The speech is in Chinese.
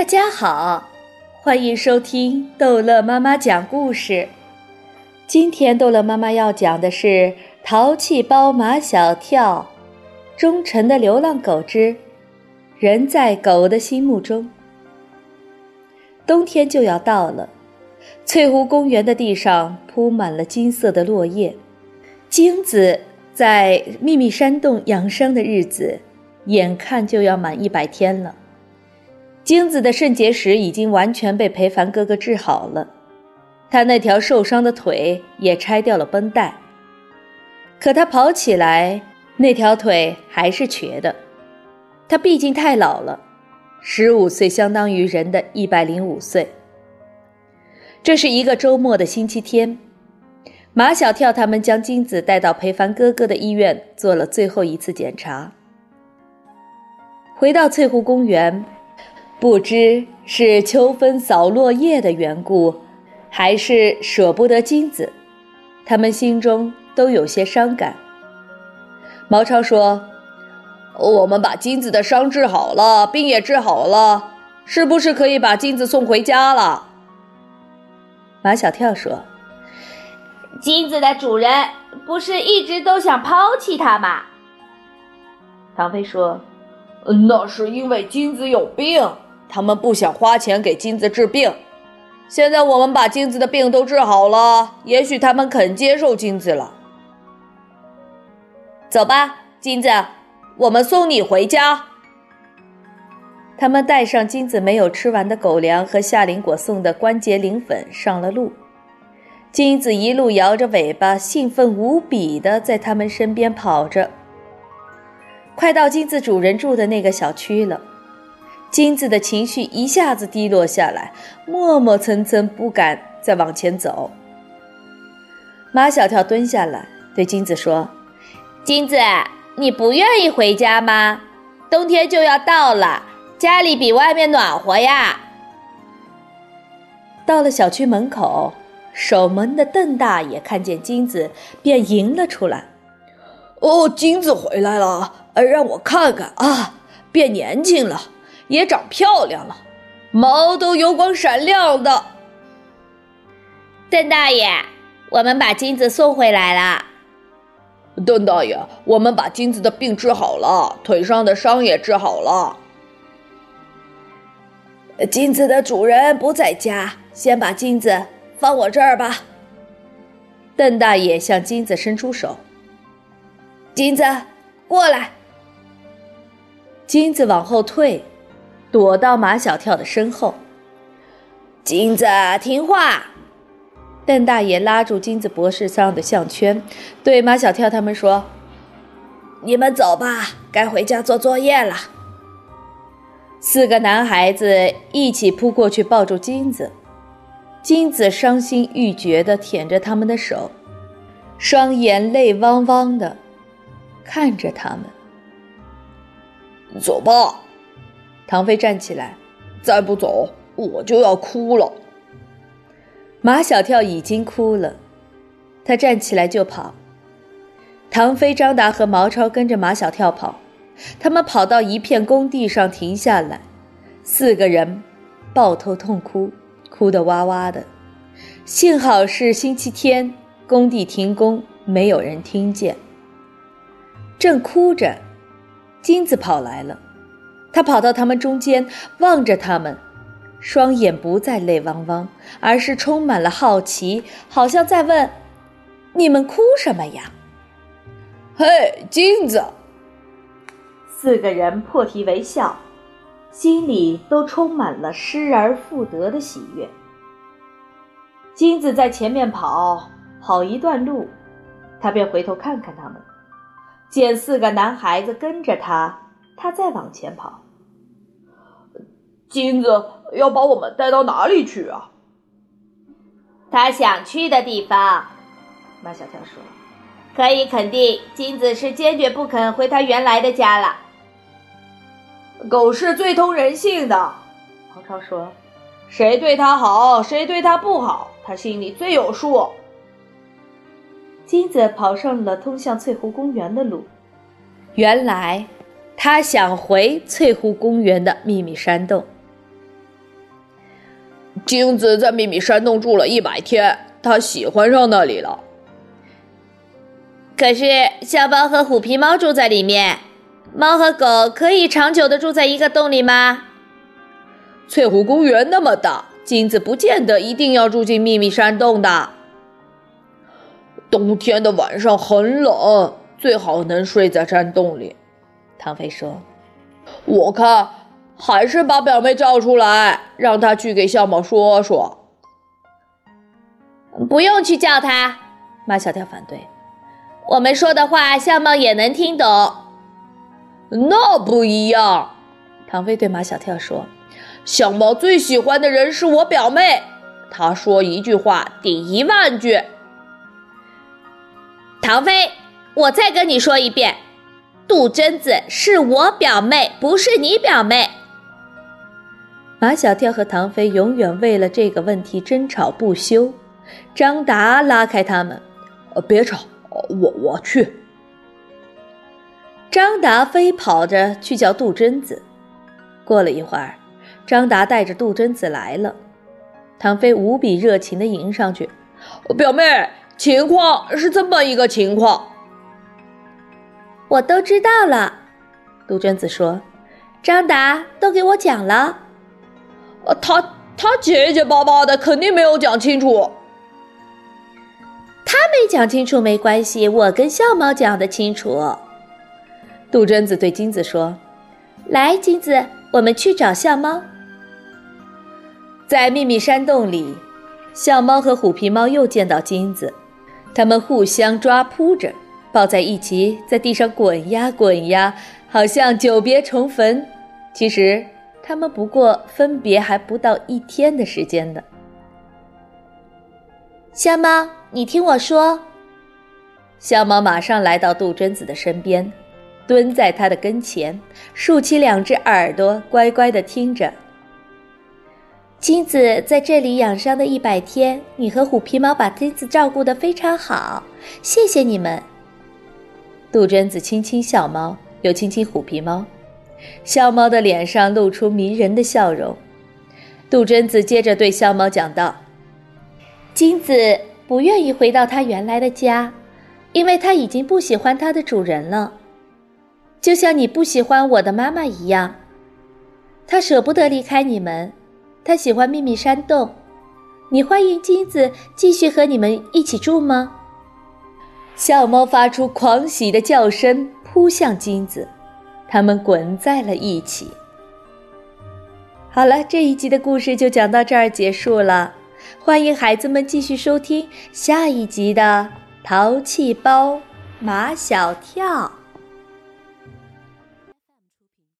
大家好，欢迎收听逗乐妈妈讲故事。今天逗乐妈妈要讲的是《淘气包马小跳》，忠诚的流浪狗之人在狗的心目中。冬天就要到了，翠湖公园的地上铺满了金色的落叶。金子在秘密山洞养伤的日子，眼看就要满一百天了。精子的肾结石已经完全被裴凡哥哥治好了，他那条受伤的腿也拆掉了绷带。可他跑起来，那条腿还是瘸的。他毕竟太老了，十五岁相当于人的一百零五岁。这是一个周末的星期天，马小跳他们将金子带到裴凡哥哥的医院做了最后一次检查。回到翠湖公园。不知是秋风扫落叶的缘故，还是舍不得金子，他们心中都有些伤感。毛超说：“我们把金子的伤治好了，病也治好了，是不是可以把金子送回家了？”马小跳说：“金子的主人不是一直都想抛弃他吗？”唐飞说：“那是因为金子有病。”他们不想花钱给金子治病，现在我们把金子的病都治好了，也许他们肯接受金子了。走吧，金子，我们送你回家。他们带上金子没有吃完的狗粮和夏林果送的关节灵粉上了路。金子一路摇着尾巴，兴奋无比的在他们身边跑着。快到金子主人住的那个小区了。金子的情绪一下子低落下来，磨磨蹭蹭，不敢再往前走。马小跳蹲下来对金子说：“金子，你不愿意回家吗？冬天就要到了，家里比外面暖和呀。”到了小区门口，守门的邓大爷看见金子，便迎了出来：“哦，金子回来了，让我看看啊，变年轻了。”也长漂亮了，毛都油光闪亮的。邓大爷，我们把金子送回来了。邓大爷，我们把金子的病治好了，腿上的伤也治好了。金子的主人不在家，先把金子放我这儿吧。邓大爷向金子伸出手，金子过来。金子往后退。躲到马小跳的身后，金子听话。邓大爷拉住金子博士上的项圈，对马小跳他们说：“你们走吧，该回家做作业了。”四个男孩子一起扑过去抱住金子，金子伤心欲绝地舔着他们的手，双眼泪汪汪的看着他们。走吧。唐飞站起来，再不走我就要哭了。马小跳已经哭了，他站起来就跑。唐飞、张达和毛超跟着马小跳跑，他们跑到一片工地上停下来，四个人抱头痛哭，哭得哇哇的。幸好是星期天，工地停工，没有人听见。正哭着，金子跑来了。他跑到他们中间，望着他们，双眼不再泪汪汪，而是充满了好奇，好像在问：“你们哭什么呀？”嘿，金子！四个人破涕为笑，心里都充满了失而复得的喜悦。金子在前面跑，跑一段路，他便回头看看他们，见四个男孩子跟着他。他再往前跑，金子要把我们带到哪里去啊？他想去的地方。马小跳说：“可以肯定，金子是坚决不肯回他原来的家了。”狗是最通人性的，黄超说：“谁对他好，谁对他不好，他心里最有数。”金子跑上了通向翠湖公园的路，原来。他想回翠湖公园的秘密山洞。金子在秘密山洞住了一百天，他喜欢上那里了。可是小猫和虎皮猫住在里面，猫和狗可以长久的住在一个洞里吗？翠湖公园那么大，金子不见得一定要住进秘密山洞的。冬天的晚上很冷，最好能睡在山洞里。唐飞说：“我看还是把表妹叫出来，让她去给相貌说说。”不用去叫她，马小跳反对。我们说的话，相貌也能听懂。那不一样，唐飞对马小跳说：“相貌最喜欢的人是我表妹，她说一句话顶一万句。”唐飞，我再跟你说一遍，杜真子是我表妹，不是你表妹。马小跳和唐飞永远为了这个问题争吵不休。张达拉开他们：“呃，别吵，我我去。”张达飞跑着去叫杜真子。过了一会儿，张达带着杜真子来了。唐飞无比热情地迎上去：“表妹。”情况是这么一个情况，我都知道了。杜鹃子说：“张达都给我讲了。”呃，他他结结巴巴的，肯定没有讲清楚。他没讲清楚没关系，我跟笑猫讲的清楚。杜鹃子对金子说：“来，金子，我们去找笑猫。”在秘密山洞里，笑猫和虎皮猫又见到金子。他们互相抓扑着，抱在一起，在地上滚呀滚呀，好像久别重逢。其实，他们不过分别还不到一天的时间呢。小猫，你听我说。小猫马上来到杜真子的身边，蹲在他的跟前，竖起两只耳朵，乖乖地听着。金子在这里养伤的一百天，你和虎皮猫把金子照顾得非常好，谢谢你们。杜鹃子亲亲小猫，又亲亲虎皮猫，小猫的脸上露出迷人的笑容。杜鹃子接着对小猫讲道：“金子不愿意回到它原来的家，因为它已经不喜欢它的主人了，就像你不喜欢我的妈妈一样，它舍不得离开你们。”他喜欢秘密山洞，你欢迎金子继续和你们一起住吗？小猫发出狂喜的叫声，扑向金子，它们滚在了一起。好了，这一集的故事就讲到这儿结束了，欢迎孩子们继续收听下一集的《淘气包马小跳》。